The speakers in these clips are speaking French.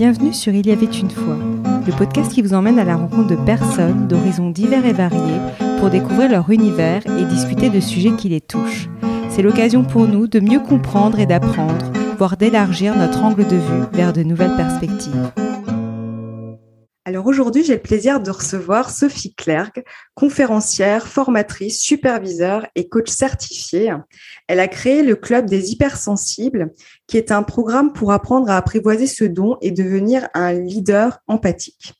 Bienvenue sur Il y avait une fois, le podcast qui vous emmène à la rencontre de personnes d'horizons divers et variés pour découvrir leur univers et discuter de sujets qui les touchent. C'est l'occasion pour nous de mieux comprendre et d'apprendre, voire d'élargir notre angle de vue vers de nouvelles perspectives. Alors aujourd'hui, j'ai le plaisir de recevoir Sophie Clerc, conférencière, formatrice, superviseur et coach certifiée. Elle a créé le Club des hypersensibles, qui est un programme pour apprendre à apprivoiser ce don et devenir un leader empathique.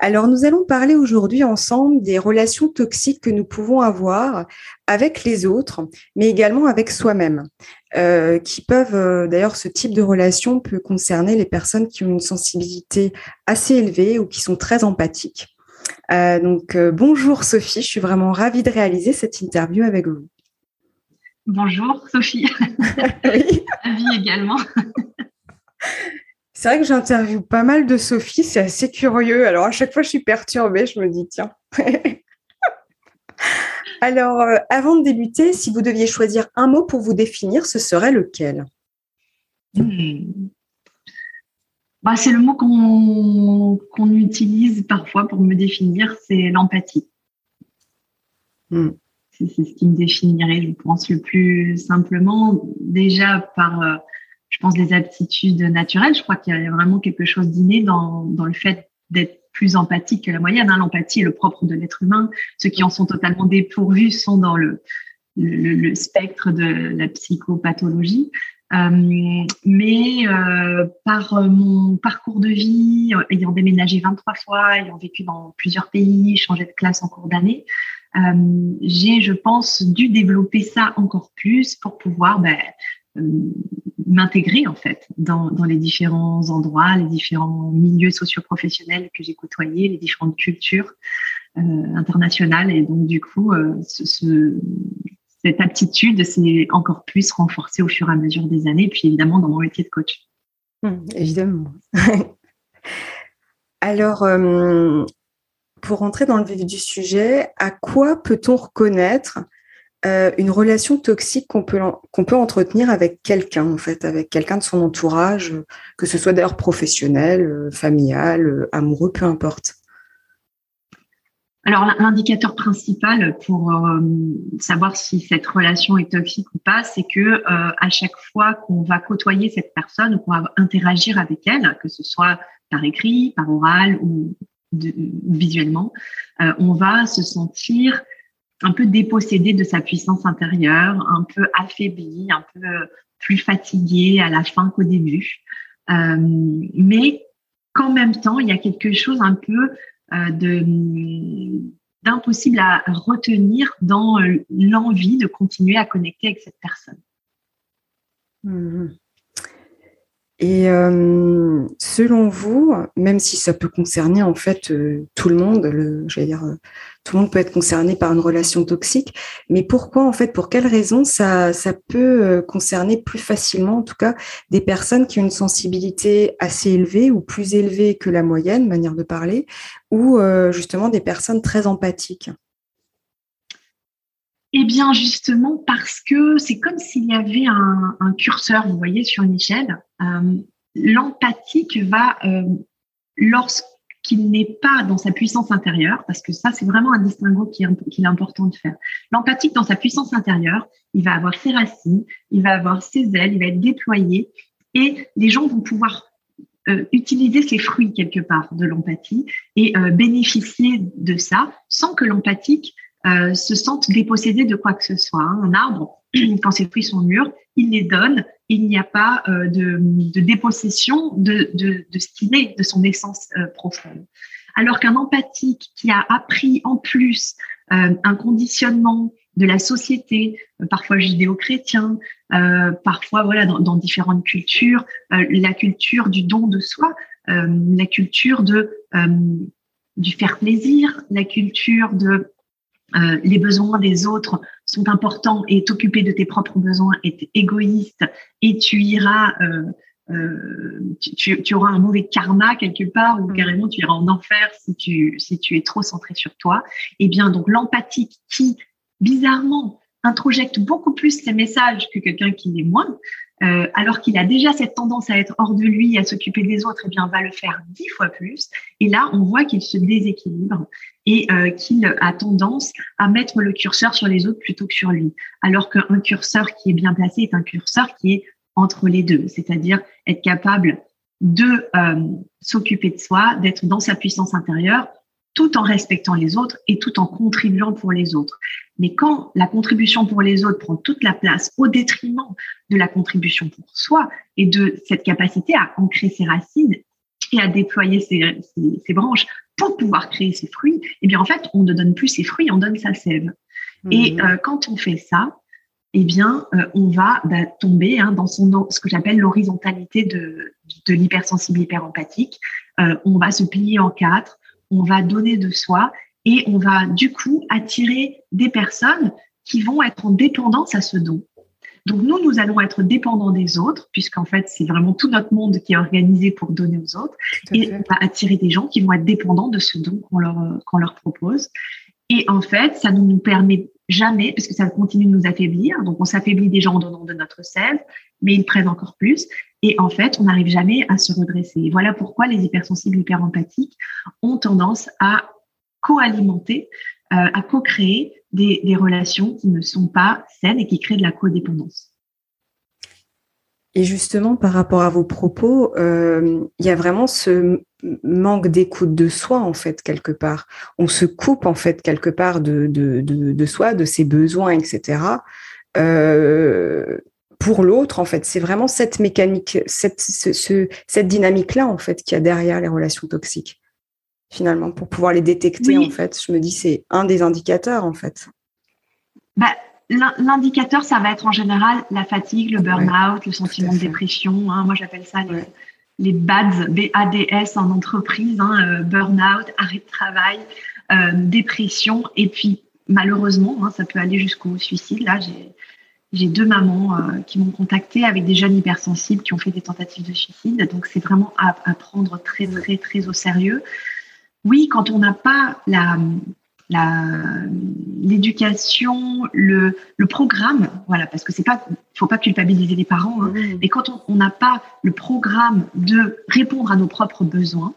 Alors, nous allons parler aujourd'hui ensemble des relations toxiques que nous pouvons avoir avec les autres, mais également avec soi-même, euh, qui peuvent, euh, d'ailleurs, ce type de relation peut concerner les personnes qui ont une sensibilité assez élevée ou qui sont très empathiques. Euh, donc, bonjour Sophie, je suis vraiment ravie de réaliser cette interview avec vous. Bonjour Sophie, ravie également. C'est vrai que j'interviewe pas mal de Sophie, c'est assez curieux. Alors à chaque fois, je suis perturbée, je me dis, tiens. Alors, euh, avant de débuter, si vous deviez choisir un mot pour vous définir, ce serait lequel? Hmm. bah, C'est le mot qu'on utilise parfois pour me définir, c'est l'empathie. Hmm. C'est ce qui me définirait, je pense, le plus simplement, déjà par... Euh, je pense, des aptitudes naturelles. Je crois qu'il y a vraiment quelque chose d'inné dans, dans le fait d'être plus empathique que la moyenne. Hein. L'empathie est le propre de l'être humain. Ceux qui en sont totalement dépourvus sont dans le, le, le spectre de la psychopathologie. Euh, mais euh, par mon parcours de vie, ayant déménagé 23 fois, ayant vécu dans plusieurs pays, changé de classe en cours d'année, euh, j'ai, je pense, dû développer ça encore plus pour pouvoir ben, euh, m'intégrer en fait dans, dans, les différents endroits, les différents milieux socioprofessionnels que j'ai côtoyés, les différentes cultures euh, internationales. Et donc du coup, euh, ce, cette aptitude s'est encore plus renforcée au fur et à mesure des années, puis évidemment dans mon métier de coach. Hum, évidemment. Alors, pour rentrer dans le vif du sujet, à quoi peut-on reconnaître euh, une relation toxique qu'on peut, qu'on peut entretenir avec quelqu'un, en fait, avec quelqu'un de son entourage, que ce soit d'ailleurs professionnel, euh, familial, euh, amoureux, peu importe. Alors, l'indicateur principal pour savoir si cette relation est toxique ou pas, c'est que à chaque fois qu'on va côtoyer cette personne qu'on va interagir avec elle, que ce soit par écrit, par oral ou visuellement, on va se sentir un peu dépossédé de sa puissance intérieure, un peu affaibli, un peu plus fatigué à la fin qu'au début. Euh, mais qu'en même temps, il y a quelque chose un peu euh, de d'impossible à retenir dans l'envie de continuer à connecter avec cette personne. Mmh et euh, selon vous, même si ça peut concerner en fait euh, tout le monde, le, je vais dire, euh, tout le monde peut être concerné par une relation toxique, mais pourquoi en fait, pour quelles raisons ça, ça peut concerner plus facilement, en tout cas, des personnes qui ont une sensibilité assez élevée ou plus élevée que la moyenne, manière de parler, ou justement des personnes très empathiques? Eh bien, justement, parce que c'est comme s'il y avait un, curseur, vous voyez, sur une échelle. Euh, l'empathique va, euh, lorsqu'il n'est pas dans sa puissance intérieure, parce que ça, c'est vraiment un distinguo qui est, important de faire. L'empathique, dans sa puissance intérieure, il va avoir ses racines, il va avoir ses ailes, il va être déployé, et les gens vont pouvoir euh, utiliser ces fruits quelque part de l'empathie et bénéficier de ça sans que l'empathique euh, se sentent dépossédés de quoi que ce soit. Hein. Un arbre, quand ses fruits sont mûrs, il les donne. Il n'y a pas euh, de, dépossession de, de, de ce qu'il est, de son essence euh, profonde. Alors qu'un empathique qui a appris en plus un conditionnement de la société, parfois judéo-chrétien, parfois voilà dans, dans différentes cultures, la culture du don de soi, la culture de du faire plaisir, la culture de euh, les besoins des autres sont importants et t'occuper de tes propres besoins est égoïste et tu iras, euh, euh, tu, tu, auras un mauvais karma quelque part ou mm. carrément tu iras en enfer si tu, si tu es trop centré sur toi. Eh bien, donc l'empathie qui, bizarrement, introjecte beaucoup plus ses messages que quelqu'un qui l'est moins, euh, alors qu'il a déjà cette tendance à être hors de lui, à s'occuper des autres, eh bien, va le faire dix fois plus. Et là, on voit qu'il se déséquilibre et euh, qu'il a tendance à mettre le curseur sur les autres plutôt que sur lui. Alors qu'un curseur qui est bien placé est un curseur qui est entre les deux, c'est-à-dire être capable de euh, s'occuper de soi, d'être dans sa puissance intérieure, tout en respectant les autres et tout en contribuant pour les autres. Mais quand la contribution pour les autres prend toute la place au détriment de la contribution pour soi et de cette capacité à ancrer ses racines et à déployer ses, ses, branches pour pouvoir créer ses fruits, eh bien en fait, on ne donne plus ses fruits, on donne sa sève. Et mmh. euh, quand on fait ça, eh bien, euh, on va bah, tomber hein, dans son, ce que j'appelle l'horizontalité de, de l'hypersensible hyperempathique. Euh, on va se plier en quatre, on va donner de soi et on va du coup attirer des personnes qui vont être en dépendance à ce don. Donc nous, nous allons être dépendants des autres, puisqu'en fait, c'est vraiment tout notre monde qui est organisé pour donner aux autres. Et on va attirer des gens qui vont être dépendants de ce don qu'on leur, qu'on leur propose. Et en fait, ça ne nous permet jamais, parce que ça continue de nous affaiblir. Donc, on s'affaiblit déjà en donnant de notre sève, mais ils prennent encore plus. Et en fait, on n'arrive jamais à se redresser. Et voilà pourquoi les hypersensibles hyperempathiques ont tendance à co-alimenter, euh, à co-créer des, relations qui ne sont pas saines et qui créent de la codépendance. Et justement, par rapport à vos propos, euh, il y a vraiment ce manque d'écoute de soi, en fait, quelque part. On se coupe, en fait, quelque part de, de, de, soi, de ses besoins, etc. Euh, pour l'autre, en fait, c'est vraiment cette mécanique, cette, ce, cette dynamique-là, en fait, qu'il y a derrière les relations toxiques, finalement, pour pouvoir les détecter, en fait. Je me dis, c'est un des indicateurs, en fait. Bah, L'indicateur, ça va être en général la fatigue, le burn-out, le sentiment de dépression. Hein. moi, j'appelle ça les, BADS, B-A-D-S en entreprise, hein, euh, burn-out, arrêt de travail, euh, dépression. Et puis, malheureusement, hein, ça peut aller jusqu'au suicide. Là, j'ai deux mamans euh, qui m'ont contacté avec des jeunes hypersensibles qui ont fait des tentatives de suicide. Donc, c'est vraiment à, à, prendre très, très, très au sérieux. Oui, quand on n'a pas la, l'éducation, le, le, programme, voilà, parce que c'est pas, faut pas culpabiliser les parents, hein, mais quand on n'a pas le programme de répondre à nos propres besoins,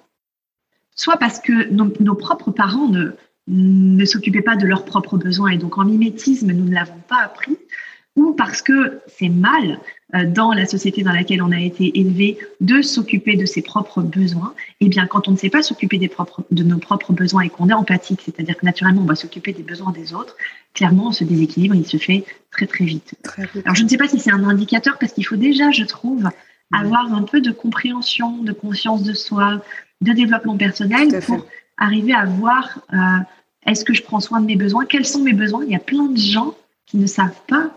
soit parce que nos, nos propres parents ne, ne s'occupaient pas de leurs propres besoins et donc en mimétisme, nous ne l'avons pas appris, ou parce que c'est mal euh, dans la société dans laquelle on a été élevé de s'occuper de ses propres besoins, eh bien, quand on ne sait pas s'occuper des propres, de nos propres besoins et qu'on est empathique, c'est-à-dire que naturellement on va s'occuper des besoins des autres, clairement, ce déséquilibre, il se fait très, très vite. Très vite. Alors, je ne sais pas si c'est un indicateur parce qu'il faut déjà, je trouve, avoir un peu de compréhension, de conscience de soi, de développement personnel pour arriver à voir euh, est-ce que je prends soin de mes besoins, quels sont mes besoins? Il y a plein de gens qui ne savent pas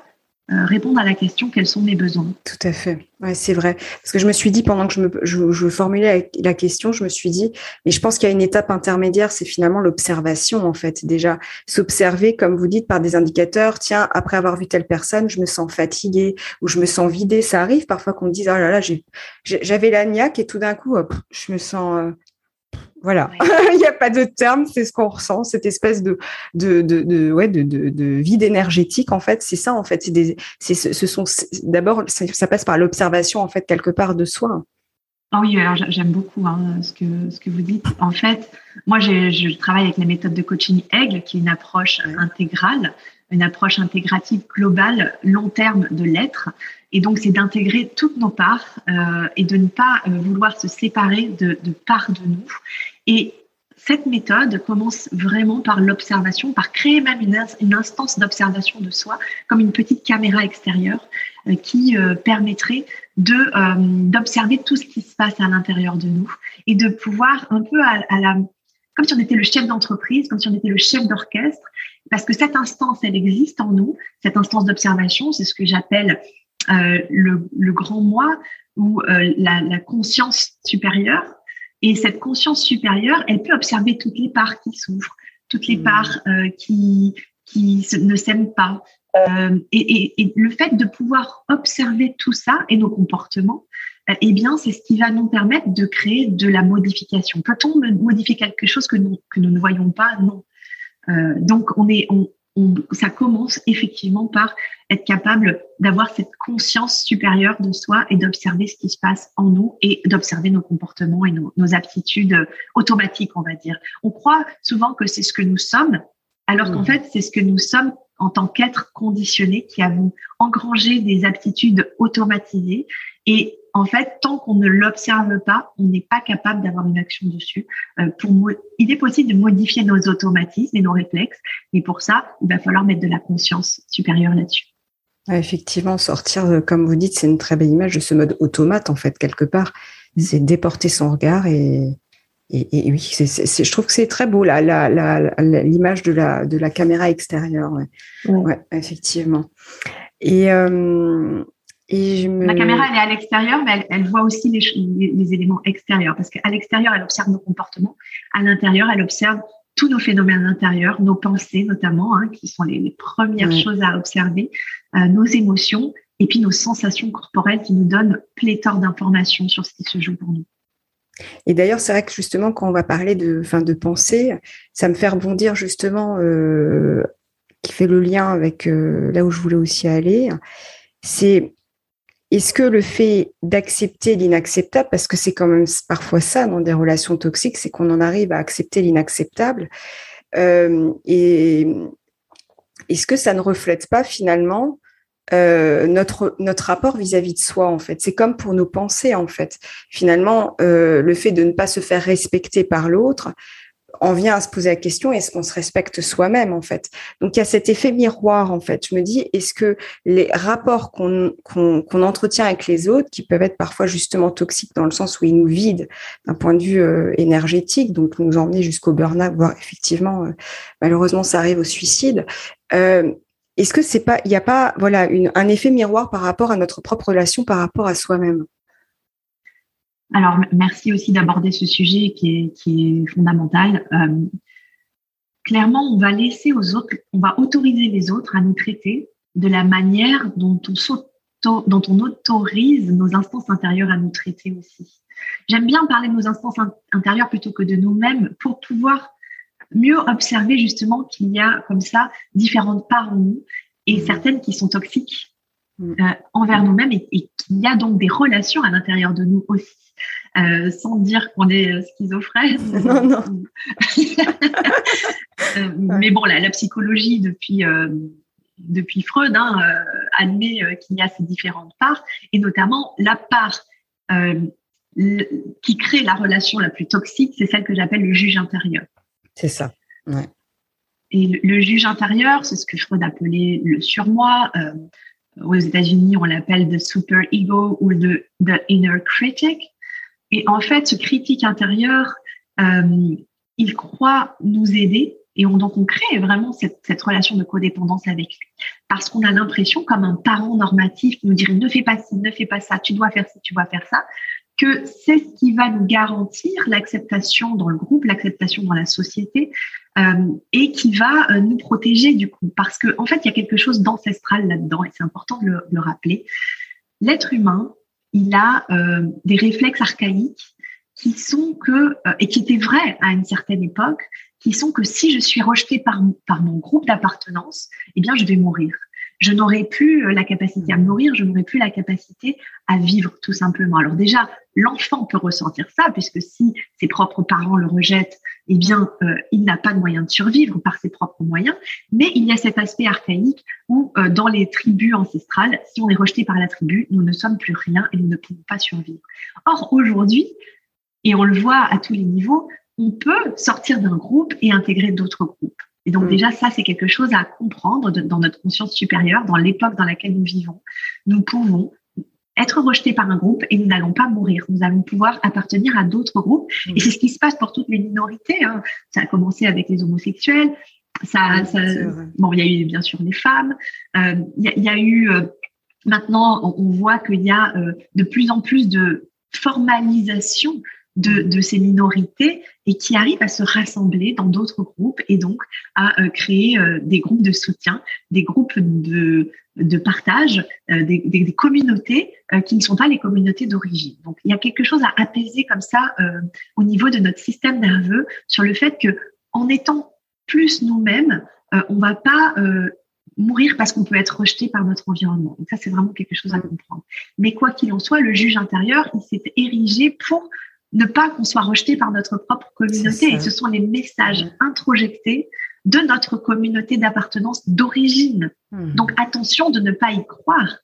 euh, répondre à la question quels sont mes besoins. Tout à fait. Ouais, c'est vrai. Parce que je me suis dit, pendant que je, me, je, je formulais la, question, je me suis dit, mais je pense qu'il y a une étape intermédiaire, c'est finalement l'observation, en fait. Déjà, s'observer, comme vous dites, par des indicateurs. Tiens, après avoir vu telle personne, je me sens fatiguée ou je me sens vidée. Ça arrive parfois qu'on me dise, oh là là, j'avais la niaque et tout d'un coup, je me sens euh, voilà, il n'y a pas de terme, c'est ce qu'on ressent, cette espèce de de de, de ouais de, de, de vide énergétique en fait, c'est ça en fait, c'est des c'est ce sont d'abord ça, passe par l'observation en fait quelque part de soi. Ah oui, alors j'aime beaucoup hein, ce que ce que vous dites. En fait, moi je travaille avec la méthode de coaching Aigle, qui est une approche intégrale, une approche intégrative globale, long terme de l'être. Et donc, c'est d'intégrer toutes nos parts euh, et de ne pas euh, vouloir se séparer de, de parts de nous. Et cette méthode commence vraiment par l'observation, par créer même une, instance d'observation de soi, comme une petite caméra extérieure euh, qui permettrait de d'observer tout ce qui se passe à l'intérieur de nous et de pouvoir un peu comme si on était le chef d'entreprise, comme si on était le chef d'orchestre, parce que cette instance, elle existe en nous, cette instance d'observation, c'est ce que j'appelle le, le, grand moi ou euh, la, la, conscience supérieure. Et cette conscience supérieure, elle peut observer toutes les parts qui souffrent, toutes les mmh. parts euh, qui, qui ne s'aiment pas. Euh, et, et, et, le fait de pouvoir observer tout ça et nos comportements, eh bien, c'est ce qui va nous permettre de créer de la modification. Peut-on modifier quelque chose que nous, que nous ne voyons pas? Non. Euh, donc, on est, on, ça commence effectivement par être capable d'avoir cette conscience supérieure de soi et d'observer ce qui se passe en nous et d'observer nos comportements et nos, nos, aptitudes automatiques, on va dire. On croit souvent que c'est ce que nous sommes, alors qu'en mmh. fait, c'est ce que nous sommes en tant qu'être conditionné qui avons engrangé des aptitudes automatisées. Et en fait, tant qu'on ne l'observe pas, on n'est pas capable d'avoir une action dessus. Euh, pour il est possible de modifier nos automatismes et nos réflexes, mais pour ça, il va falloir mettre de la conscience supérieure là-dessus. effectivement, sortir, comme vous dites, c'est une très belle image de ce mode automate, en fait, quelque part. C'est déporter son regard et, et, oui, je trouve que c'est très beau l'image de la, de la caméra extérieure. Ouais, effectivement. Et, euh, et La caméra, elle est à l'extérieur, mais elle, voit aussi les, les, éléments extérieurs. Parce qu'à l'extérieur, elle observe nos comportements. À l'intérieur, elle observe tous nos phénomènes intérieurs, nos pensées notamment, hein, qui sont les, premières choses à observer, euh, nos émotions, et puis nos sensations corporelles qui nous donnent pléthore d'informations sur ce qui se joue pour nous. Et d'ailleurs, c'est vrai que justement, quand on va parler de, fin, de pensée, ça me fait rebondir justement, euh, qui fait le lien avec euh, là où je voulais aussi aller. C'est est-ce que le fait d'accepter l'inacceptable, parce que c'est quand même parfois ça dans des relations toxiques, c'est qu'on en arrive à accepter l'inacceptable, euh, est-ce que ça ne reflète pas finalement euh, notre notre rapport vis-à-vis de soi en fait? C'est comme pour nos pensées en fait. Finalement, euh, le fait de ne pas se faire respecter par l'autre, on vient à se poser la question est-ce qu'on se respecte soi-même en fait? Donc il y a cet effet miroir en fait. Je me dis est-ce que les rapports qu'on entretient avec les autres, qui peuvent être parfois justement toxiques dans le sens où ils nous vident d'un point de vue euh, énergétique, donc nous emmener jusqu'au burn-out, voire effectivement malheureusement ça arrive au suicide. Euh, est-ce que c'est pas, il n'y a pas, voilà, un effet miroir par rapport à notre propre relation, par rapport à soi-même? Alors, merci aussi d'aborder ce sujet qui est, fondamental. Euh, clairement, on va laisser aux autres, on va autoriser les autres à nous traiter de la manière dont on, dont on autorise nos instances intérieures à nous traiter aussi. J'aime bien parler de nos instances intérieures plutôt que de nous-mêmes pour pouvoir mieux observer justement qu'il y a comme ça différentes parts en nous et mmh. certaines qui sont toxiques mmh. euh, envers nous-mêmes et, qu'il y a donc des relations à l'intérieur de nous aussi. Euh, sans dire qu'on est euh, schizophrène. Non, non. mais bon, la, la psychologie depuis depuis Freud hein, admet qu'il y a ces différentes parts et notamment la part qui crée la relation la plus toxique, c'est celle que j'appelle le juge intérieur. C'est ça. Et le, juge intérieur, c'est ce que Freud appelait le surmoi. Euh, aux États-Unis, on l'appelle the super ego ou the, the inner critic. Et en fait, ce critique intérieur, euh, il croit nous aider et on, donc on crée vraiment cette, cette relation de codépendance avec lui. Parce qu'on a l'impression, comme un parent normatif qui nous dirait ne fais pas ci, ne fais pas ça, tu dois faire ci, tu dois faire ça, que c'est ce qui va nous garantir l'acceptation dans le groupe, l'acceptation dans la société, euh, et qui va euh, nous protéger du coup. Parce qu'en en fait, il y a quelque chose d'ancestral là-dedans, et c'est important de le, rappeler. L'être humain, il a euh, des réflexes archaïques qui sont que, et qui étaient vrais à une certaine époque, qui sont que si je suis rejeté par, par mon groupe d'appartenance, eh bien, je vais mourir je n'aurais plus euh, la capacité à me nourrir, je n'aurais plus la capacité à vivre tout simplement. Alors déjà, l'enfant peut ressentir ça, puisque si ses propres parents le rejettent, eh bien, euh, il n'a pas de moyen de survivre par ses propres moyens. Mais il y a cet aspect archaïque où, euh, dans les tribus ancestrales, si on est rejeté par la tribu, nous ne sommes plus rien et nous ne pouvons pas survivre. Or, aujourd'hui, et on le voit à tous les niveaux, on peut sortir d'un groupe et intégrer d'autres groupes. Et donc mm. déjà, ça, c'est quelque chose à comprendre dans notre conscience supérieure, dans l'époque dans laquelle nous vivons. Nous pouvons être rejetés par un groupe et nous n'allons pas mourir. Nous allons pouvoir appartenir à d'autres groupes. Et c'est ce qui se passe pour toutes les minorités. Hein. Ça a commencé avec les homosexuels. Ça, ça bon, il y a eu bien sûr les femmes. Euh, il, y a, eu euh, maintenant, on, voit qu'il y a euh, de plus en plus de formalisation de, ces minorités et qui arrivent à se rassembler dans d'autres groupes et donc à euh, créer euh, des groupes de soutien, des groupes de, de partage, euh, des, des, communautés qui ne sont pas les communautés d'origine. Donc il y a quelque chose à apaiser comme ça au niveau de notre système nerveux sur le fait que en étant plus nous-mêmes, on va pas mourir parce qu'on peut être rejeté par notre environnement. Donc ça, c'est vraiment quelque chose à comprendre. Mais quoi qu'il en soit, le juge intérieur, il s'est érigé pour ne pas qu'on soit rejeté par notre propre communauté. Et ce sont les messages introjectés de notre communauté d'appartenance d'origine. Mmh. Donc attention de ne pas y croire.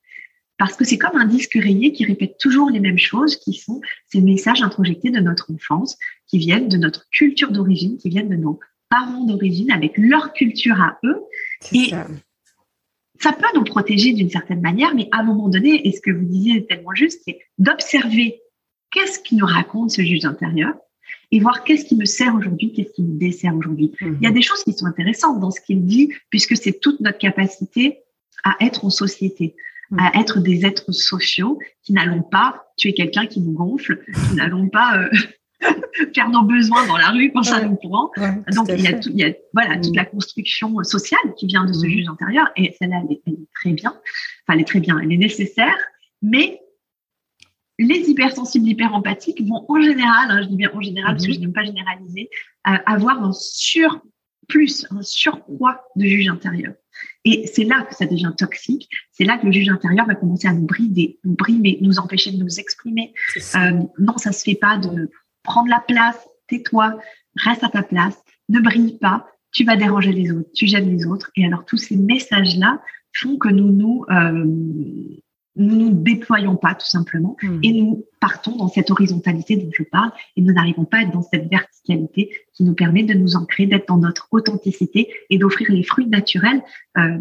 Parce que c'est comme un disque rayé qui répète toujours les mêmes choses, qui sont ces messages introjectés de notre enfance, qui viennent de notre culture d'origine, qui viennent de nos parents d'origine, avec leur culture à eux. Et ça. ça peut nous protéger d'une certaine manière, mais à un moment donné, et ce que vous disiez est tellement juste, c'est d'observer qu'est-ce qui nous raconte ce juge intérieur et voir qu'est-ce qui me sert aujourd'hui, qu'est-ce qui me dessert aujourd'hui. Il y a mhm. des choses qui sont intéressantes dans ce qu'il dit, puisque c'est toute notre capacité à être en société, à mhm. être des êtres sociaux qui n'allons pas tuer quelqu'un qui nous gonfle, qui n'allons pas euh, faire nos besoins dans la rue quand ça nous prend. Donc il y, a il y, a voilà toute mhm. la construction sociale qui vient de ce juge intérieur et celle-là elle, elle, est très bien. Enfin elle est très bien, elle est nécessaire, mais les hypersensibles, hyperempathiques vont en général, hein, je dis bien en général parce que mhm. je n'aime pas généraliser, euh, avoir un surplus, un surcroît de juge intérieur. Et c'est là que ça devient toxique. C'est là que le juge intérieur va commencer à nous brider, nous brimer, nous empêcher de nous exprimer. Euh, non, ça se fait pas de prendre la place. Tais-toi, reste à ta place, ne brille pas. Tu vas déranger les autres, tu gênes les autres. Et alors tous ces messages-là font que nous nous euh, nous nous déployons pas tout simplement hmm. et nous partons dans cette horizontalité dont je parle et nous n'arrivons pas à être dans cette verticalité qui nous permet de nous ancrer, d'être dans notre authenticité et d'offrir les fruits naturels euh,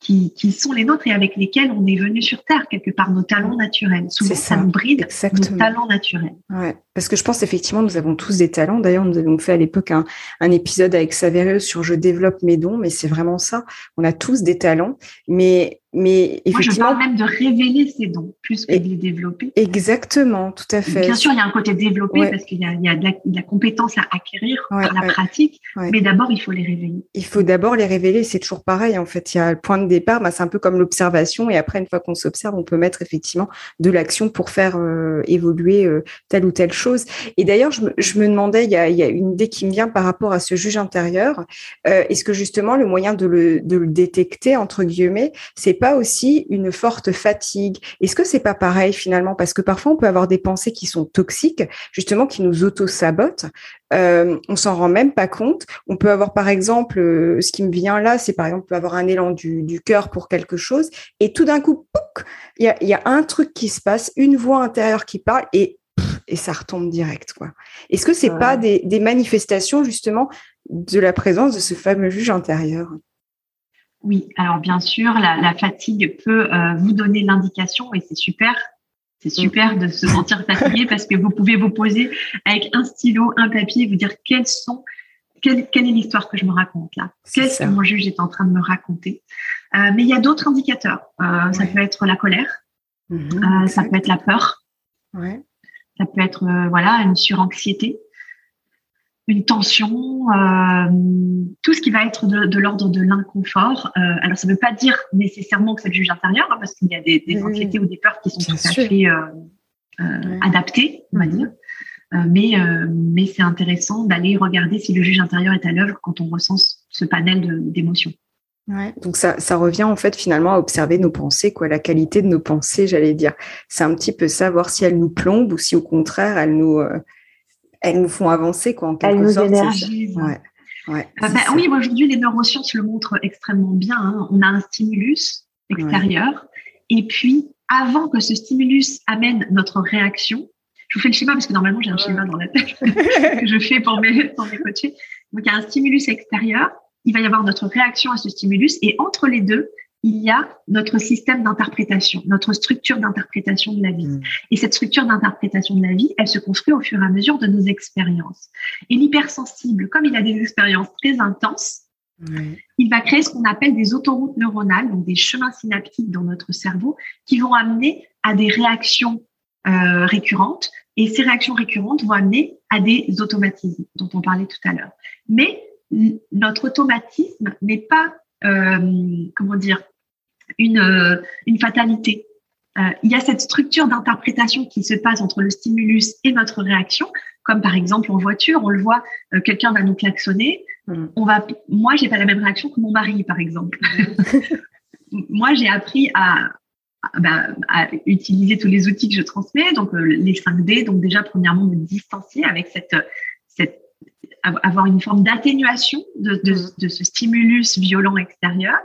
qui, qui, sont les nôtres et avec lesquels on est venu sur Terre, quelque part nos talents naturels. Souvent, ça. nous bride nos talents naturels. Ouais, parce que je pense effectivement, nous avons tous des talents. D'ailleurs, nous avons fait à l'époque un, un, épisode avec Saverio sur Je développe mes dons, mais c'est vraiment ça. On a tous des talents, mais mais effectivement, Moi, je parle même de révéler ces dons plus que de les développer. Exactement, tout à fait. Bien sûr, il y a un côté développé parce qu'il y a, il y a de, la, de, la, compétence à acquérir par la pratique, mais d'abord, il faut les révéler. Il faut d'abord les révéler. C'est toujours pareil. En fait, il y a le point de départ. Bah, c'est un peu comme l'observation, et après, une fois qu'on s'observe, on peut mettre effectivement de l'action pour faire euh, évoluer euh, telle ou telle chose. Et d'ailleurs, je, je, me demandais, il y, a, il y, a, une idée qui me vient par rapport à ce juge intérieur. Euh, Est-ce que justement, le moyen de le, de le détecter entre guillemets, c'est pas aussi une forte fatigue Est-ce que c'est pas pareil finalement? Parce que parfois on peut avoir des pensées qui sont toxiques, justement qui nous auto-sabotent. Euh, on s'en rend même pas compte. On peut avoir par exemple, euh, ce qui me vient là, c'est par exemple on peut avoir un élan du, du cœur pour quelque chose, et tout d'un coup, il y a, y a un truc qui se passe, une voix intérieure qui parle, et et ça retombe direct quoi. Est-ce que c'est ouais. pas des, des manifestations justement de la présence de ce fameux juge intérieur? Oui, alors bien sûr, la, la fatigue peut euh, vous donner l'indication et c'est super. C'est super de se sentir fatigué parce que vous pouvez vous poser avec un stylo, un papier, vous dire quelles sont, quelle, quelle est l'histoire que je me raconte là Qu'est-ce que mon juge est en train de me raconter euh, Mais il y a d'autres indicateurs. Euh, ouais. Ça peut être la colère, mmh, ça peut être la peur, ouais. ça peut être euh, voilà une suranxiété une tension, euh, tout ce qui va être de, l'ordre de l'inconfort. Euh, alors, ça ne veut pas dire nécessairement que c'est le juge intérieur, hein, parce qu'il y a des, des anxiétés ou des peurs qui sont Bien tout sûr. à fait euh, adaptées, on va mmh. dire. mais mais c'est intéressant d'aller regarder si le juge intérieur est à l'œuvre quand on ressent ce panel d'émotions. Ouais, donc ça, ça revient en fait finalement à observer nos pensées, quoi, la qualité de nos pensées, j'allais dire. C'est un petit peu ça, voir si elles nous plombent ou si au contraire elles nous, euh, elles nous font avancer quoi en quelque elles sorte. Énergisent. Ouais. Ouais, bah, oui, aujourd'hui les neurosciences le montrent extrêmement bien. Hein. On a un stimulus extérieur ouais. et puis avant que ce stimulus amène notre réaction, je vous fais le schéma parce que normalement j'ai un schéma dans la tête que je fais pour mes pour mes coachés. Donc il y a un stimulus extérieur, il va y avoir notre réaction à ce stimulus et entre les deux, il y a notre système d'interprétation, notre structure d'interprétation de la vie. Mmh. Et cette structure d'interprétation de la vie, elle se construit au fur et à mesure de nos expériences. Et l'hypersensible, comme il a des expériences très intenses, mmh. il va créer ce qu'on appelle des autoroutes neuronales, donc des chemins synaptiques dans notre cerveau, qui vont amener à des réactions euh, récurrentes. Et ces réactions récurrentes vont amener à des automatismes dont on parlait tout à l'heure. Mais notre automatisme n'est pas comment dire, une, euh, une fatalité. Euh, il y a cette structure d'interprétation qui se passe entre le stimulus et notre réaction, comme par exemple en voiture, on le voit, quelqu'un va nous klaxonner, mm. on va, moi, j'ai pas la même réaction que mon mari, par exemple. moi, j'ai appris à, bah, à, utiliser tous les outils que je transmets, donc euh, les 5D, donc déjà premièrement me distancier avec cette, cette avoir une forme d'atténuation de, de, mm. de, ce stimulus violent extérieur,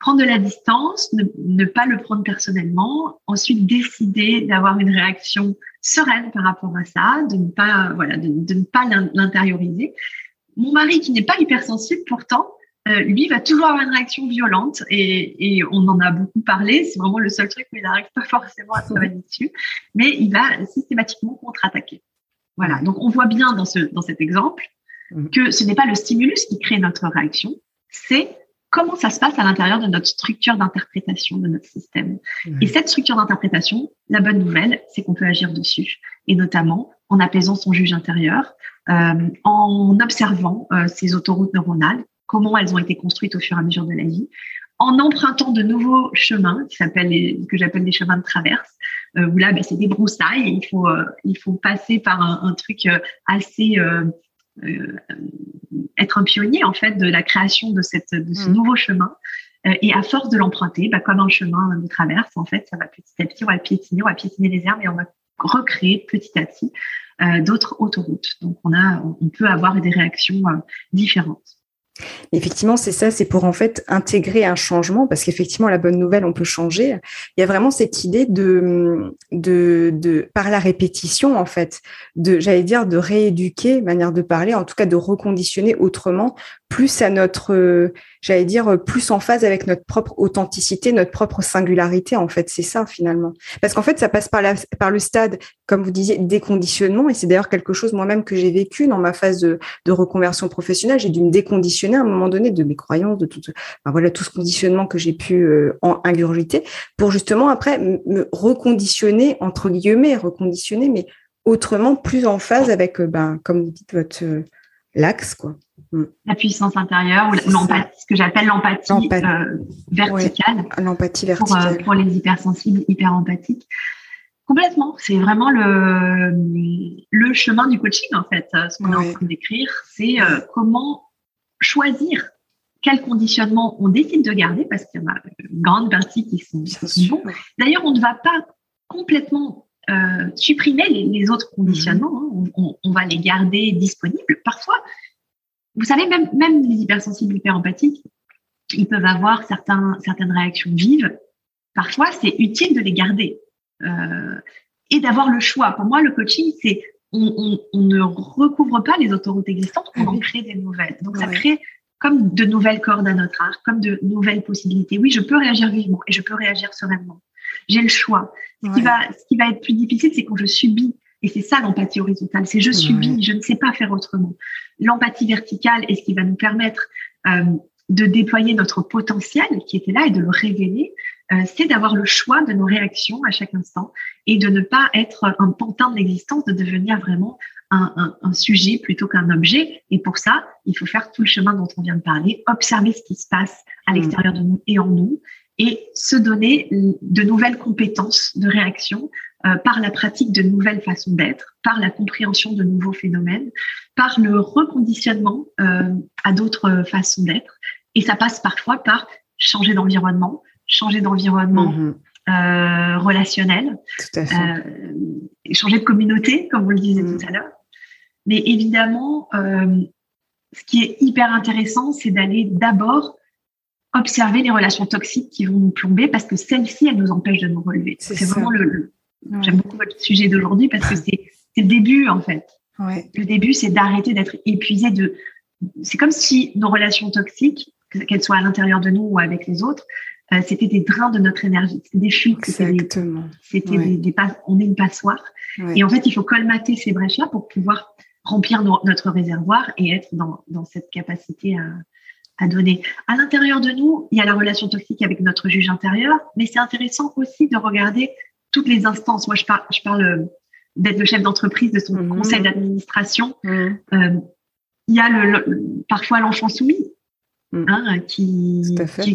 prendre de la distance, ne, ne pas le prendre personnellement, ensuite décider d'avoir une réaction sereine par rapport à ça, de ne pas voilà, de, de ne pas l'intérioriser. Mon mari qui n'est pas hypersensible pourtant, euh, lui va toujours avoir une réaction violente et, et, on en a beaucoup parlé. C'est vraiment le seul truc où il n'arrive pas forcément à travailler dessus, mais il va systématiquement contre-attaquer. Voilà. Donc on voit bien dans ce dans cet exemple. Que ce n'est pas le stimulus qui crée notre réaction, c'est comment ça se passe à l'intérieur de notre structure d'interprétation de notre système. Et cette structure d'interprétation, la bonne nouvelle, c'est qu'on peut agir dessus, et notamment en apaisant son juge intérieur, euh, en observant euh, ces autoroutes neuronales, comment elles ont été construites au fur et à mesure de la vie, en empruntant de nouveaux chemins qui s'appellent que j'appelle des chemins de traverse euh, où là ben, c'est des broussailles et il faut euh, il faut passer par un, un truc euh, assez euh, être un pionnier en fait de la création de, cette, de ce mmh. nouveau chemin. Euh, et à force de l'emprunter, bah, comme un chemin de traverse, en fait, ça va petit à petit, on va piétiner, on va piétiner les herbes et on va recréer petit à petit euh, d'autres autoroutes. Donc on a, on peut avoir des réactions différentes. Effectivement, c'est ça, c'est pour en fait intégrer un changement, parce qu'effectivement, la bonne nouvelle, on peut changer. Il y a vraiment cette idée de, de, de par la répétition, en fait, de, j'allais dire, de rééduquer, manière de parler, en tout cas de reconditionner autrement, plus à notre, j'allais dire, plus en phase avec notre propre authenticité, notre propre singularité, en fait. C'est ça, finalement. Parce qu'en fait, ça passe par, la, par le stade, comme vous disiez, déconditionnement, et c'est d'ailleurs quelque chose moi-même que j'ai vécu dans ma phase de, de reconversion professionnelle. J'ai dû me déconditionner à un moment donné de mes croyances, de tout, voilà, tout ce conditionnement que j'ai pu euh, en ingurgiter pour justement après me reconditionner, entre guillemets, reconditionner, mais autrement, plus en phase avec, euh, ben, comme vous dites, votre euh, l'axe, quoi. Mm. La puissance intérieure ou l'empathie, ce que j'appelle l'empathie verticale. l'empathie verticale. Pour, les hypersensibles, hyper empathiques. Complètement. C'est vraiment le, le chemin du coaching, en fait. Ce qu'on est en train d'écrire, c'est comment choisir quel conditionnement on décide de garder, parce qu'il y en a une grande partie qui sont, bons. D'ailleurs, on ne va pas complètement euh, supprimer les, autres conditionnements, hein. on, va les garder disponibles. Parfois, vous savez, même, même les hypersensibles, hyperempathiques, ils peuvent avoir certains, certaines réactions vives. Parfois, c'est utile de les garder euh, et d'avoir le choix. Pour moi, le coaching, c'est on, ne recouvre pas les autoroutes existantes, on ah en crée des nouvelles. Donc, ça crée comme de nouvelles cordes à notre arc, comme de nouvelles possibilités. Oui, je peux réagir vivement et je peux réagir sereinement. J'ai le choix. Ce, qui va, ce qui va être plus difficile, c'est quand je subis. Et c'est ça l'empathie horizontale, c'est je subis, je ne sais pas faire autrement. L'empathie verticale est ce qui va nous permettre euh, de déployer notre potentiel qui était là et de le révéler. Euh, c'est d'avoir le choix de nos réactions à chaque instant et de ne pas être un pantin de l'existence, de devenir vraiment un, un, sujet plutôt qu'un objet. Et pour ça, il faut faire tout le chemin dont on vient de parler, observer ce qui se passe à mm. l'extérieur de nous et en nous, et se donner de nouvelles compétences de réaction euh, par la pratique de nouvelles façons d'être, par la compréhension de nouveaux phénomènes, par le reconditionnement euh, à d'autres façons d'être. Et ça passe parfois par changer d'environnement, changer d'environnement mhm. euh, relationnel, euh, changer de communauté, comme vous le disiez tout à l'heure. Mais évidemment, euh, ce qui est hyper intéressant, c'est d'aller d'abord observer les relations toxiques qui vont nous plomber parce que celles-ci, elles nous empêchent de nous relever. C'est vraiment le, j'aime beaucoup votre sujet d'aujourd'hui parce que c'est le début en fait. Le début, c'est d'arrêter d'être épuisé de. C'est comme si nos relations toxiques, qu'elles soient à l'intérieur de nous ou avec les autres, euh, c'était des drains de notre énergie, c'était des fuites. Exactement. C'était des, des, on est une passoire. Et en fait, il faut colmater ces brèches-là pour pouvoir remplir notre réservoir et être dans, dans cette capacité à, à donner. À l'intérieur de nous, il y a la relation toxique avec notre juge intérieur, mais c'est intéressant aussi de regarder toutes les instances. Moi, je parle, je parle euh, d'être le chef d'entreprise, de son mhm. conseil d'administration. Mhm. Euh, il y a le parfois l'enfant soumis Mm. Hein, qui,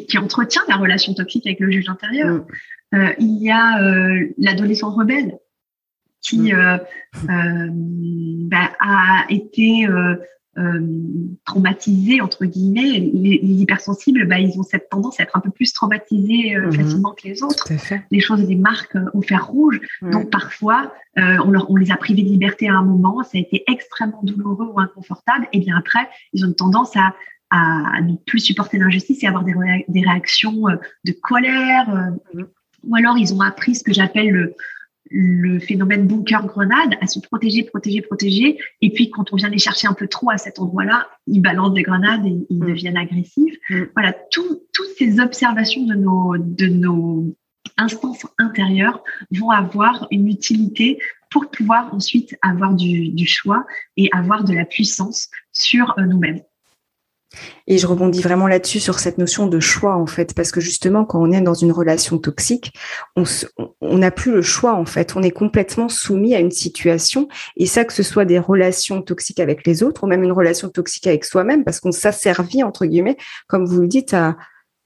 qui, entretient la relation toxique avec le juge intérieur. Euh, il y a euh, l'adolescent rebelle qui bah, a été euh, traumatisés entre guillemets. Les, hypersensibles, bah, ils ont cette tendance à être un peu plus traumatisés euh, mhm. facilement que les autres. Les choses les marquent au fer rouge. Donc parfois, on, leur, on les a privés de liberté à un moment, ça a été extrêmement douloureux ou inconfortable, et bien après, ils ont une tendance à à ne plus supporter l'injustice et avoir des, des réactions de colère. Mhm. Ou alors, ils ont appris ce que j'appelle le, le phénomène bunker-grenade, à se protéger, protéger, protéger. Et puis, quand on vient les chercher un peu trop à cet endroit-là, ils balancent des grenades et ils mm. deviennent agressifs. Mm. Voilà, toutes ces observations de nos, de nos instances intérieures vont avoir une utilité pour pouvoir ensuite avoir du, du choix et avoir de la puissance sur euh, nous-mêmes. Et je rebondis vraiment là-dessus sur cette notion de choix en fait, parce que justement quand on est dans une relation toxique, on n'a plus le choix en fait, on est complètement soumis à une situation, et ça que ce soit des relations toxiques avec les autres ou même une relation toxique avec soi-même, parce qu'on s'asservit entre guillemets, comme vous le dites, à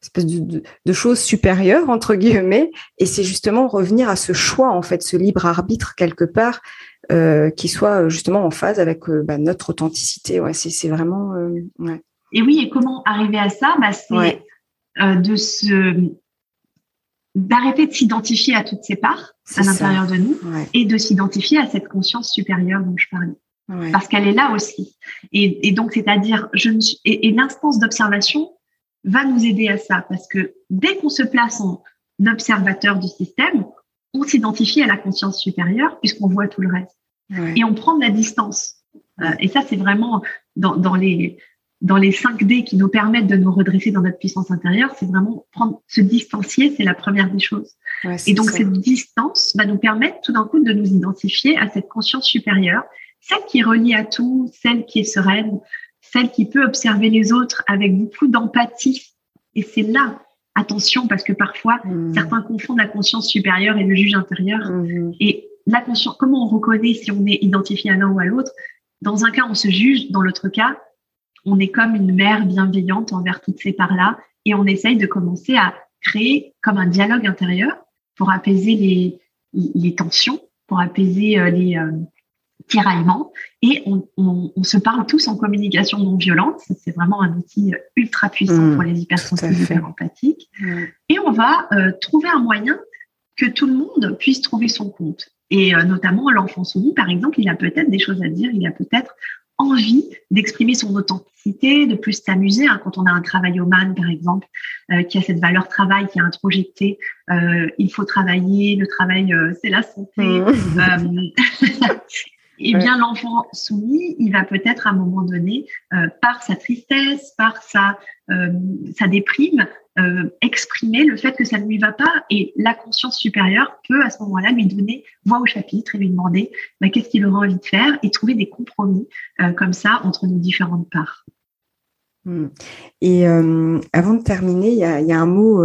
espèce de, de, choses supérieures entre guillemets, et c'est justement revenir à ce choix en fait, ce libre arbitre quelque part. Euh, qui soit justement en phase avec euh, bah, notre authenticité. Ouais, c'est vraiment. Euh, ouais. Et oui, et comment arriver à ça? Bah, C'est euh, de se d'arrêter de s'identifier à toutes ces parts à l'intérieur de nous et de s'identifier à cette conscience supérieure dont je parlais. Parce qu'elle est là aussi. Et, et donc, c'est-à-dire, je me suis, et, et l'instance d'observation va nous aider à ça. Parce que dès qu'on se place en observateur du système, on s'identifie à la conscience supérieure puisqu'on voit tout le reste. Et on prend de la distance. Euh, et ça, c'est vraiment dans, dans les dans les 5 D qui nous permettent de nous redresser dans notre puissance intérieure, c'est vraiment prendre, se distancier, c'est la première des choses. et donc cette distance va nous permettre tout d'un coup de nous identifier à cette conscience supérieure, celle qui est reliée à tout, celle qui est sereine, celle qui peut observer les autres avec beaucoup d'empathie. Et c'est là, attention, parce que parfois mmh. certains confondent la conscience supérieure et le juge intérieur. Mmh. Et la conscience, comment on reconnaît si on est identifié à l'un ou à l'autre? Dans un cas, on se juge, dans l'autre cas, on est comme une mère bienveillante envers toutes ces parts-là et on essaye de commencer à créer comme un dialogue intérieur pour apaiser les, les tensions, pour apaiser euh, les euh, tiraillements et on, on, se parle tous en communication non violente. C'est vraiment un outil euh, ultra puissant mmh, pour les hypersensibles hyper empathiques. Mmh. Et on va trouver un moyen que tout le monde puisse trouver son compte. Et notamment l'enfant soumis, par exemple, il a peut-être des choses à dire, il a peut-être envie d'exprimer son authenticité, de plus s'amuser. Hein, quand on a un travail au man, par exemple, euh, qui a cette valeur travail, qui a introjecté, euh, il faut travailler, le travail, euh, c'est la santé. Mmh. eh bien, l'enfant soumis, il va peut-être à un moment donné, par sa tristesse, par sa, sa déprime, euh, exprimer le fait que ça ne lui va pas et la conscience supérieure peut à ce moment-là lui donner voix au chapitre et lui demander bah, qu'est-ce qu'il aurait envie de faire et trouver des compromis euh, comme ça entre nos différentes parts. Hmm. Et euh, avant de terminer, il y a, un mot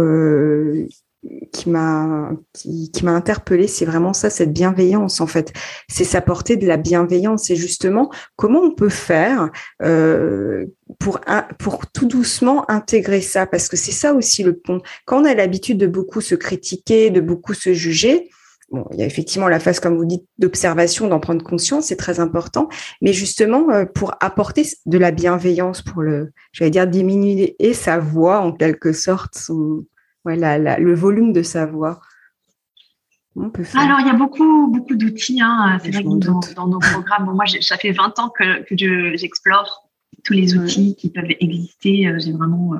qui m'a qui, qui m'a interpellée, c'est vraiment ça, cette bienveillance en fait. C'est s'apporter de la bienveillance. Et justement, comment on peut faire euh, pour pour tout doucement intégrer ça? Parce que c'est ça aussi le pont. Quand on a l'habitude de beaucoup se critiquer, de beaucoup se juger, Bon, il y a effectivement la phase, comme vous dites, d'observation, d'en prendre conscience, c'est très important. Mais justement, euh, pour apporter de la bienveillance, pour le, j'allais dire, diminuer sa voix en quelque sorte, ou ouais, le volume de sa voix. Alors, il y a beaucoup, beaucoup d'outils. Hein. C'est vrai que dans, nos programmes, moi, ça fait 20 ans que, que j'explore tous les outils qui peuvent exister. Euh, j'ai vraiment euh,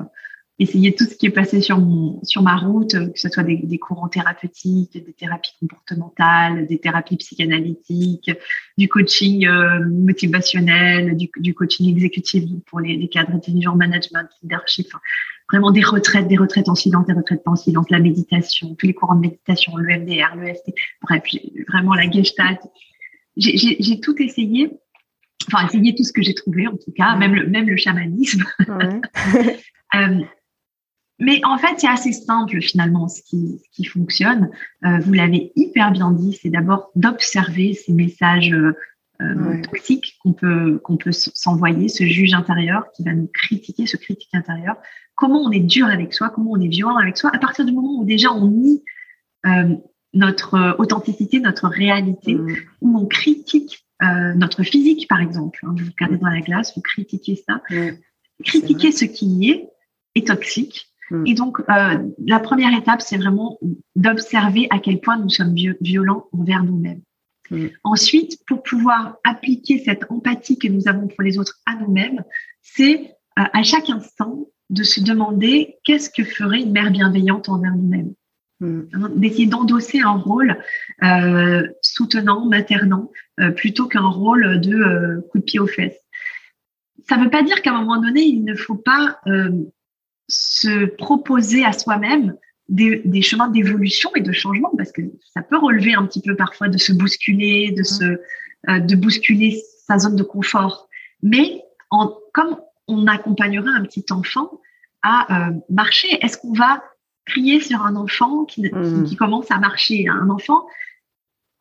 essayé tout ce qui est passé sur, mon, sur ma route, que ce soit des, courants thérapeutiques, des thérapies comportementales, des thérapies psychanalytiques, du coaching euh, motivationnel, du, coaching exécutif pour les, les cadres intelligents, management, leadership vraiment des retraites, des retraites en silence, des retraites pas en silence, la méditation, tous les courants de méditation, le MDR, le FT, bref, vraiment la gestalt. J'ai tout essayé, enfin essayé tout ce que j'ai trouvé en tout cas, même le, même le chamanisme. euh, mais en fait, c'est assez simple finalement ce qui, ce qui fonctionne. Euh, vous l'avez hyper bien dit, c'est d'abord d'observer ces messages euh, euh toxiques qu'on peut qu'on peut s'envoyer, ce juge intérieur qui va nous critiquer, ce critique intérieur, comment on est dur avec soi, comment on est violent avec soi, à partir du moment où déjà on nie euh, notre euh, authenticité, notre réalité, mm. où on critique notre physique, par exemple. Hein. Vous regardez dans la glace, vous critiquez ça. Critiquer ce qui y est est toxique. Mm. Et donc, la première étape, c'est vraiment d'observer à quel point nous sommes violents envers nous-mêmes. Mm. Ensuite, pour pouvoir appliquer cette empathie que nous avons pour les autres à nous-mêmes, c'est à chaque instant de se demander qu'est-ce que ferait une mère bienveillante envers nous-mêmes. Hmm. Hein, d'essayer d'endosser un rôle euh, soutenant, maternant, euh, plutôt qu'un rôle de euh, coup de pied aux fesses. Ça ne veut pas dire qu'à un moment donné, il ne faut pas se proposer à soi-même des, des, chemins d'évolution et de changement, parce que ça peut relever un petit peu parfois de se bousculer, de, hmm. se, de bousculer sa zone de confort. Mais en, comme on accompagnerait un petit enfant à euh, marcher Est-ce qu'on va crier sur un enfant qui, mmh. qui, commence à marcher? Un enfant,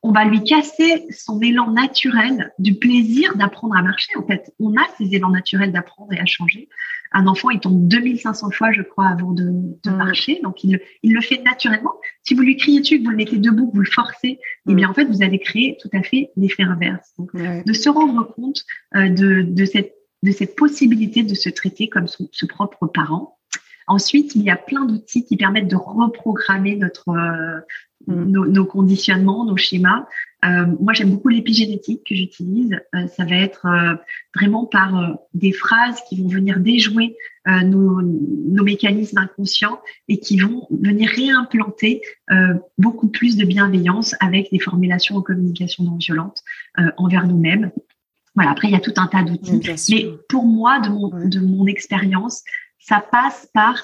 on va lui casser son élan naturel du plaisir d'apprendre à marcher. En fait, on a ces élans naturels d'apprendre et à changer. Un enfant, il tombe 2500 fois, je crois, avant de, de mmh. marcher. Donc, il, il, le fait naturellement. Si vous lui criez dessus, que vous le mettez debout, que vous le forcez, eh bien, mmh. en fait, vous allez créer tout à fait l'effet inverse. Donc, de se rendre compte euh, de, de cette de cette possibilité de se traiter comme son, propre parent. Ensuite, il y a plein d'outils qui permettent de reprogrammer notre, euh, mm. nos, conditionnements, nos schémas. Euh, moi, j'aime beaucoup l'épigénétique que j'utilise. Euh, ça va être vraiment par des phrases qui vont venir déjouer nos, nos, mécanismes inconscients et qui vont venir réimplanter beaucoup plus de bienveillance avec des formulations en communication non violente envers nous-mêmes voilà, après, il y a tout un tas d'outils. Mais pour moi, de mon, de mon expérience, ça passe par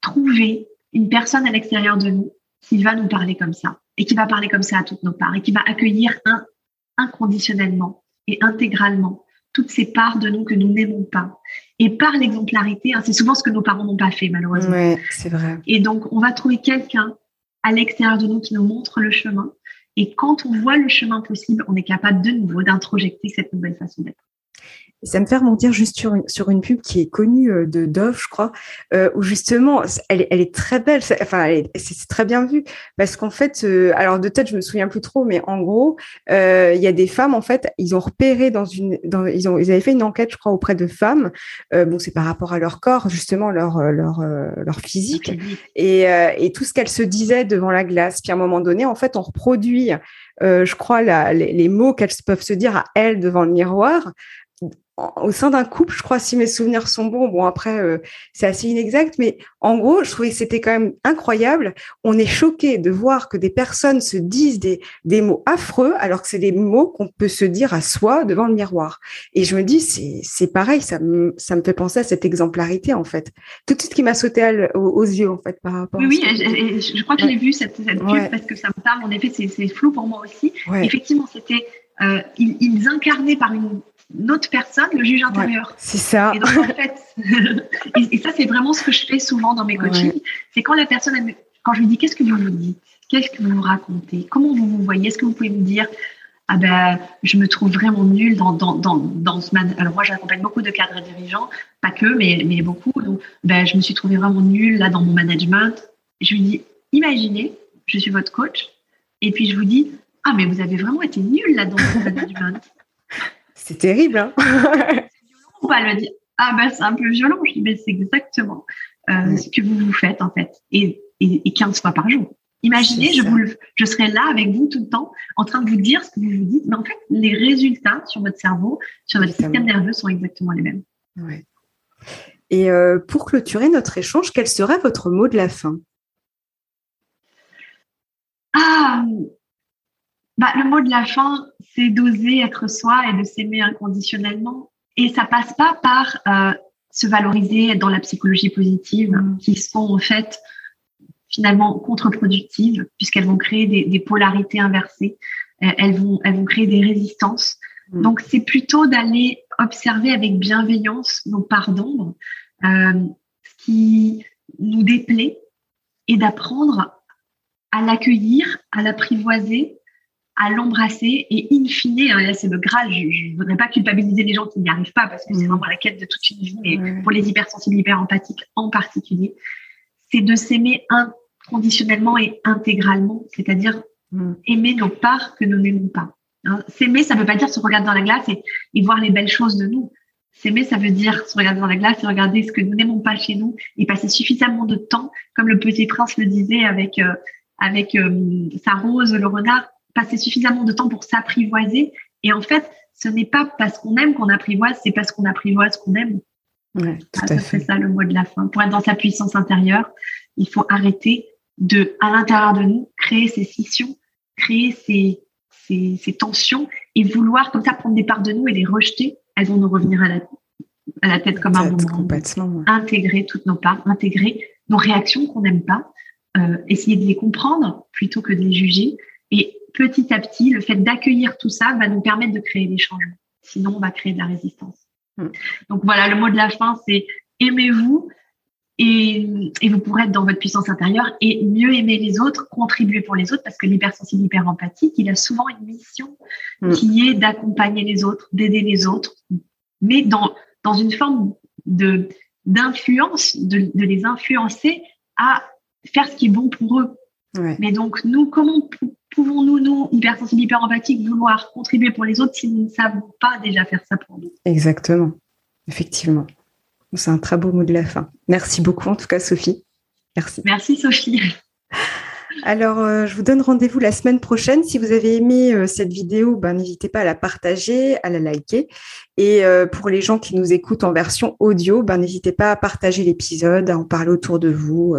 trouver une personne à l'extérieur de nous qui va nous parler comme ça et qui va parler comme ça à toutes nos parts et qui va accueillir un, inconditionnellement et intégralement toutes ces parts de nous que nous n'aimons pas. Et par l'exemplarité, hein, c'est souvent ce que nos parents n'ont pas fait malheureusement. Oui, c'est vrai. Et donc, on va trouver quelqu'un à l'extérieur de nous qui nous montre le chemin et quand on voit le chemin possible, on est capable de nouveau d'introjecter cette nouvelle façon d'être. Ça me fait remonter juste sur une, sur une pub qui est connue euh, de Dove, je crois, euh, où justement, elle, elle, est très belle, enfin, c'est très bien vu, parce qu'en fait, euh, alors de tête, je me souviens plus trop, mais en gros, euh, il y a des femmes, en fait, ils ont repéré dans une, dans, ils ont, ils avaient fait une enquête, je crois, auprès de femmes. Bon, c'est par rapport à leur corps, justement, leur, leur, leur physique, et, et tout ce qu'elles se disaient devant la glace. Puis à un moment donné, en fait, on reproduit. Euh, je crois, la, les, les, mots qu'elles peuvent se dire à elles devant le miroir au sein d'un couple, je crois, si mes souvenirs sont bons, bon après euh, c'est assez inexact, mais en gros, je trouvais que c'était quand même incroyable. On est choqué de voir que des personnes se disent des, des mots affreux alors que c'est des mots qu'on peut se dire à soi devant le miroir. Et je me dis, c'est, c'est pareil, ça me, ça me fait penser à cette exemplarité en fait. Tout de suite qui m'a sauté aux, yeux en fait par rapport. Oui, à oui, je, je, crois que je l'ai vu cette, cette pub parce que ça me parle. En effet, c'est, c'est flou pour moi aussi. Effectivement, c'était euh, ils, ils incarnaient par une notre personne, le juge intérieur. c'est ça. Et donc, en fait, et, ça, c'est vraiment ce que je fais souvent dans mes coachings. C'est quand la personne, quand je lui dis qu'est-ce que vous vous dites, qu'est-ce que vous vous racontez, comment vous vous voyez, est-ce que vous pouvez me dire, ah ben, je me trouve vraiment nulle dans, dans, dans, dans ce man... Alors, moi, j'accompagne beaucoup de cadres dirigeants, pas que, mais, mais beaucoup. Donc, ben, je me suis trouvée vraiment nulle là dans mon management. Je lui dis, imaginez, je suis votre coach, et puis je vous dis, ah, mais vous avez vraiment été nulle là dans votre management. C'est terrible. Hein on va le dire. Ah bah c'est un peu violent. Je dis mais c'est exactement euh, ce que vous vous faites en fait et, et, 15 fois par jour. Imaginez, je, vous je serai là avec vous tout le temps en train de vous dire ce que vous vous dites, mais en fait les résultats sur votre cerveau, sur votre système nerveux sont exactement les mêmes. Ouais. Et euh, pour clôturer notre échange, quel serait votre mot de la fin? Ah, bah, le mot de la fin, c'est d'oser être soi et de s'aimer inconditionnellement. Et ça passe pas par euh, se valoriser dans la psychologie positive, mm. qui sont en fait finalement contre-productives, puisqu'elles vont créer des, des polarités inversées. Euh, elles, vont, elles vont créer des résistances. Mm. Donc, c'est plutôt d'aller observer avec bienveillance nos parts d'ombre, euh, ce qui nous déplaît, et d'apprendre à l'accueillir, à l'apprivoiser à l'embrasser et in fine, hein, là c'est le Graal, je ne voudrais pas culpabiliser les gens qui n'y arrivent pas parce que c'est mm. vraiment la quête de toute une vie, mais pour les hypersensibles, hyperempathiques en particulier, c'est de s'aimer inconditionnellement et intégralement, c'est-à-dire mm. aimer nos parts que nous n'aimons pas. Hein, s'aimer, ça ne veut pas dire se regarder dans la glace et, voir les belles choses de nous. S'aimer, ça veut dire se regarder dans la glace et regarder ce que nous n'aimons pas chez nous et passer suffisamment de temps, comme le petit prince le disait avec euh, avec euh, sa rose, le renard, passer suffisamment de temps pour s'apprivoiser. Et en fait, ce n'est pas parce qu'on aime qu'on apprivoise, c'est parce qu'on apprivoise qu'on aime. Ouais, tout ah, à fait. C'est ça le mot de la fin. Pour être dans sa puissance intérieure, il faut arrêter de, à l'intérieur de nous, créer ces scissions, créer ces, ces, ces, tensions et vouloir comme ça prendre des parts de nous et les rejeter. Elles vont nous revenir à la, à la tête comme un moment. Intégrer toutes nos parts, intégrer nos réactions qu'on n'aime pas, euh, essayer de les comprendre plutôt que de les juger. Et petit à petit, le fait d'accueillir tout ça va nous permettre de créer des changements. Sinon, on va créer de la résistance. Hmm. Donc voilà, le mot de la fin, c'est aimez-vous et, et, vous pourrez être dans votre puissance intérieure et mieux aimer les autres, contribuer pour les autres, parce que l'hypersensible, hyper empathique, il a souvent une mission hmm. qui est d'accompagner les autres, d'aider les autres, mais dans, dans une forme de d'influence, de, de les influencer à faire ce qui est bon pour eux. Mais donc, nous, comment pouvons-nous, nous, hypersensibles, hyper empathiques, vouloir contribuer pour les autres si nous ne savons pas déjà faire ça pour nous? Exactement, effectivement. C'est un très beau mot de la fin. Merci beaucoup, en tout cas, Sophie. Merci. Merci, Sophie. Alors, euh, je vous donne rendez-vous la semaine prochaine. Si vous avez aimé euh, cette vidéo, ben, n'hésitez pas à la partager, à la liker. Et euh, pour les gens qui nous écoutent en version audio, ben, n'hésitez pas à partager l'épisode, à en parler autour de vous,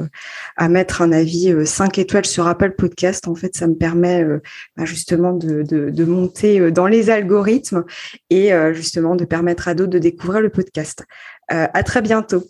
à mettre un avis 5 étoiles sur Apple Podcast. En fait, ça me permet ben, justement de, de, monter dans les algorithmes et justement de permettre à d'autres de découvrir le podcast. à très bientôt.